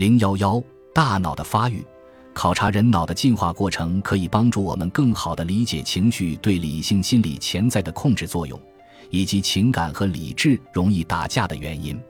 零幺幺，大脑的发育。考察人脑的进化过程，可以帮助我们更好地理解情绪对理性心理潜在的控制作用，以及情感和理智容易打架的原因。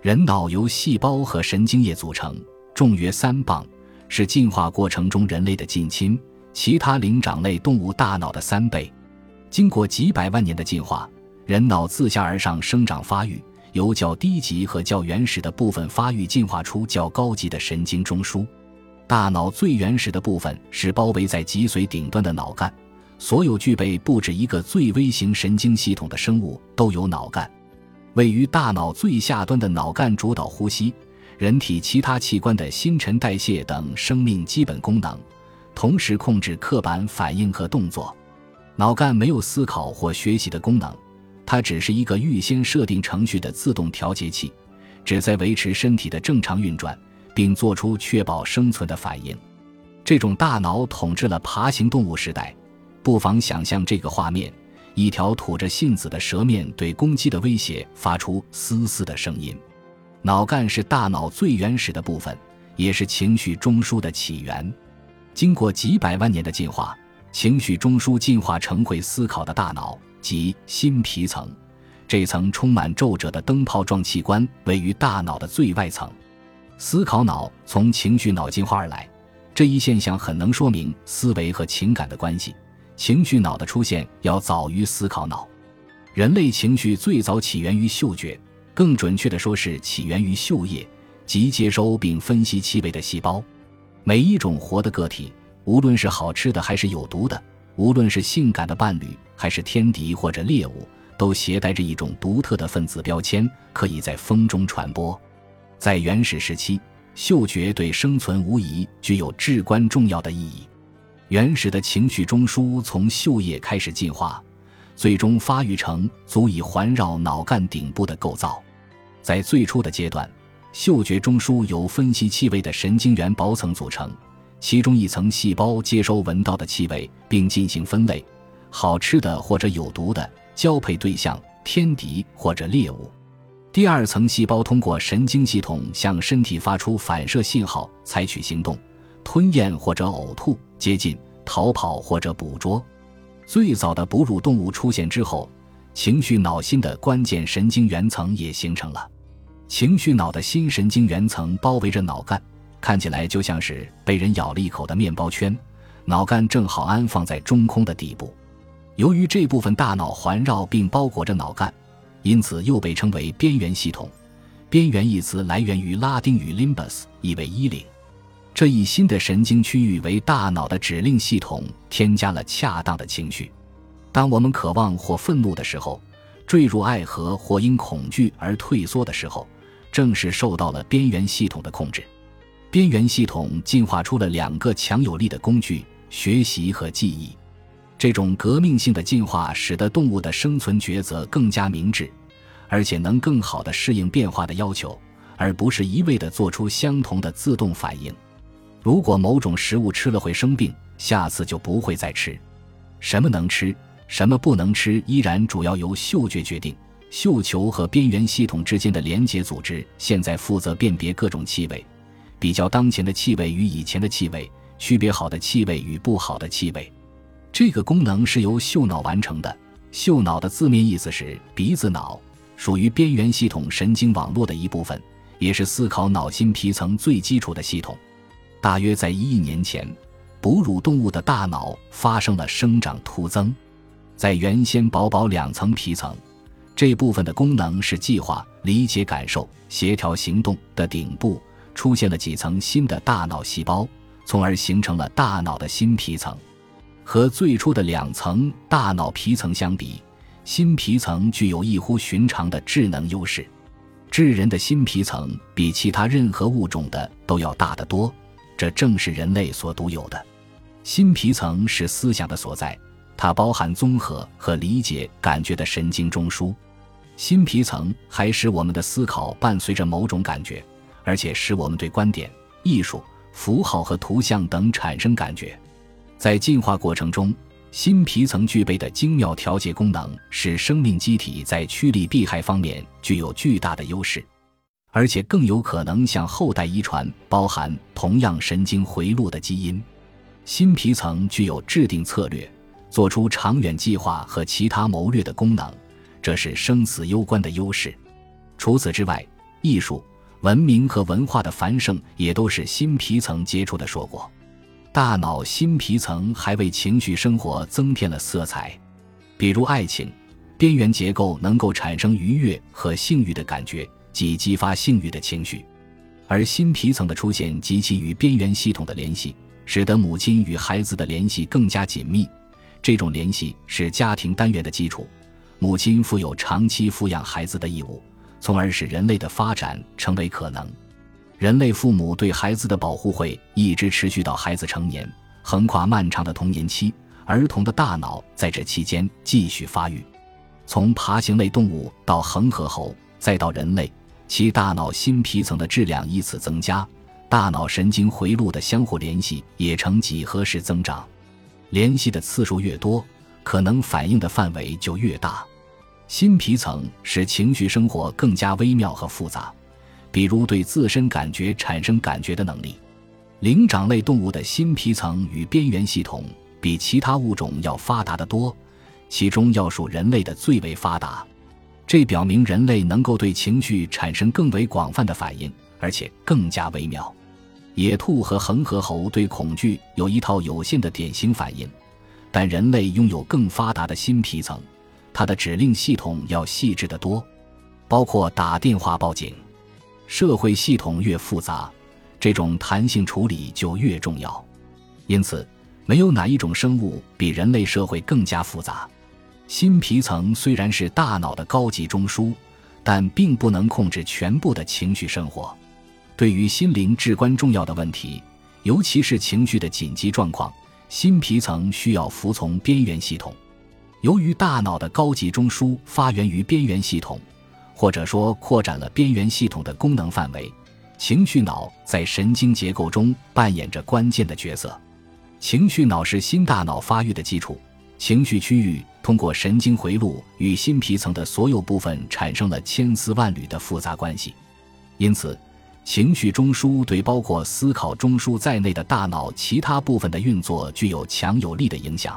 人脑由细胞和神经液组成，重约三磅，是进化过程中人类的近亲，其他灵长类动物大脑的三倍。经过几百万年的进化，人脑自下而上生长发育，由较低级和较原始的部分发育进化出较高级的神经中枢。大脑最原始的部分是包围在脊髓顶端的脑干。所有具备不止一个最微型神经系统的生物都有脑干。位于大脑最下端的脑干主导呼吸、人体其他器官的新陈代谢等生命基本功能，同时控制刻板反应和动作。脑干没有思考或学习的功能，它只是一个预先设定程序的自动调节器，旨在维持身体的正常运转。并做出确保生存的反应。这种大脑统治了爬行动物时代。不妨想象这个画面：一条吐着信子的蛇面对攻击的威胁，发出嘶嘶的声音。脑干是大脑最原始的部分，也是情绪中枢的起源。经过几百万年的进化，情绪中枢进化成会思考的大脑，即新皮层。这层充满皱褶的灯泡状器官位于大脑的最外层。思考脑从情绪脑进化而来，这一现象很能说明思维和情感的关系。情绪脑的出现要早于思考脑。人类情绪最早起源于嗅觉，更准确的说是起源于嗅液即接收并分析气味的细胞。每一种活的个体，无论是好吃的还是有毒的，无论是性感的伴侣还是天敌或者猎物，都携带着一种独特的分子标签，可以在风中传播。在原始时期，嗅觉对生存无疑具有至关重要的意义。原始的情绪中枢从嗅液开始进化，最终发育成足以环绕脑干顶部的构造。在最初的阶段，嗅觉中枢由分析气味的神经元薄层组成，其中一层细胞接收闻到的气味并进行分类：好吃的或者有毒的，交配对象、天敌或者猎物。第二层细胞通过神经系统向身体发出反射信号，采取行动，吞咽或者呕吐、接近、逃跑或者捕捉。最早的哺乳动物出现之后，情绪脑新的关键神经元层也形成了。情绪脑的新神经元层包围着脑干，看起来就像是被人咬了一口的面包圈。脑干正好安放在中空的底部。由于这部分大脑环绕并包裹着脑干。因此又被称为边缘系统。边缘一词来源于拉丁语 limbus，意为衣领。这一新的神经区域为大脑的指令系统添加了恰当的情绪。当我们渴望或愤怒的时候，坠入爱河或因恐惧而退缩的时候，正是受到了边缘系统的控制。边缘系统进化出了两个强有力的工具：学习和记忆。这种革命性的进化使得动物的生存抉择更加明智，而且能更好地适应变化的要求，而不是一味地做出相同的自动反应。如果某种食物吃了会生病，下次就不会再吃。什么能吃，什么不能吃，依然主要由嗅觉决定。嗅球和边缘系统之间的连接组织现在负责辨别各种气味，比较当前的气味与以前的气味，区别好的气味与不好的气味。这个功能是由嗅脑完成的。嗅脑的字面意思是鼻子脑，属于边缘系统神经网络的一部分，也是思考脑新皮层最基础的系统。大约在一亿年前，哺乳动物的大脑发生了生长突增，在原先薄薄两层皮层这部分的功能是计划、理解、感受、协调行动的顶部，出现了几层新的大脑细胞，从而形成了大脑的新皮层。和最初的两层大脑皮层相比，新皮层具有异乎寻常的智能优势。智人的新皮层比其他任何物种的都要大得多，这正是人类所独有的。新皮层是思想的所在，它包含综合和理解感觉的神经中枢。新皮层还使我们的思考伴随着某种感觉，而且使我们对观点、艺术、符号和图像等产生感觉。在进化过程中，新皮层具备的精妙调节功能，使生命机体在趋利避害方面具有巨大的优势。而且更有可能向后代遗传包含同样神经回路的基因。新皮层具有制定策略、做出长远计划和其他谋略的功能，这是生死攸关的优势。除此之外，艺术、文明和文化的繁盛也都是新皮层接触的硕果。大脑新皮层还为情绪生活增添了色彩，比如爱情，边缘结构能够产生愉悦和性欲的感觉，即激发性欲的情绪。而新皮层的出现及其与边缘系统的联系，使得母亲与孩子的联系更加紧密。这种联系是家庭单元的基础，母亲负有长期抚养孩子的义务，从而使人类的发展成为可能。人类父母对孩子的保护会一直持续到孩子成年，横跨漫长的童年期。儿童的大脑在这期间继续发育。从爬行类动物到恒河猴，再到人类，其大脑新皮层的质量依次增加，大脑神经回路的相互联系也呈几何式增长。联系的次数越多，可能反应的范围就越大。新皮层使情绪生活更加微妙和复杂。比如对自身感觉产生感觉的能力，灵长类动物的新皮层与边缘系统比其他物种要发达得多，其中要数人类的最为发达。这表明人类能够对情绪产生更为广泛的反应，而且更加微妙。野兔和恒河猴对恐惧有一套有限的典型反应，但人类拥有更发达的新皮层，它的指令系统要细致得多，包括打电话报警。社会系统越复杂，这种弹性处理就越重要。因此，没有哪一种生物比人类社会更加复杂。新皮层虽然是大脑的高级中枢，但并不能控制全部的情绪生活。对于心灵至关重要的问题，尤其是情绪的紧急状况，新皮层需要服从边缘系统。由于大脑的高级中枢发源于边缘系统。或者说，扩展了边缘系统的功能范围，情绪脑在神经结构中扮演着关键的角色。情绪脑是新大脑发育的基础，情绪区域通过神经回路与新皮层的所有部分产生了千丝万缕的复杂关系。因此，情绪中枢对包括思考中枢在内的大脑其他部分的运作具有强有力的影响。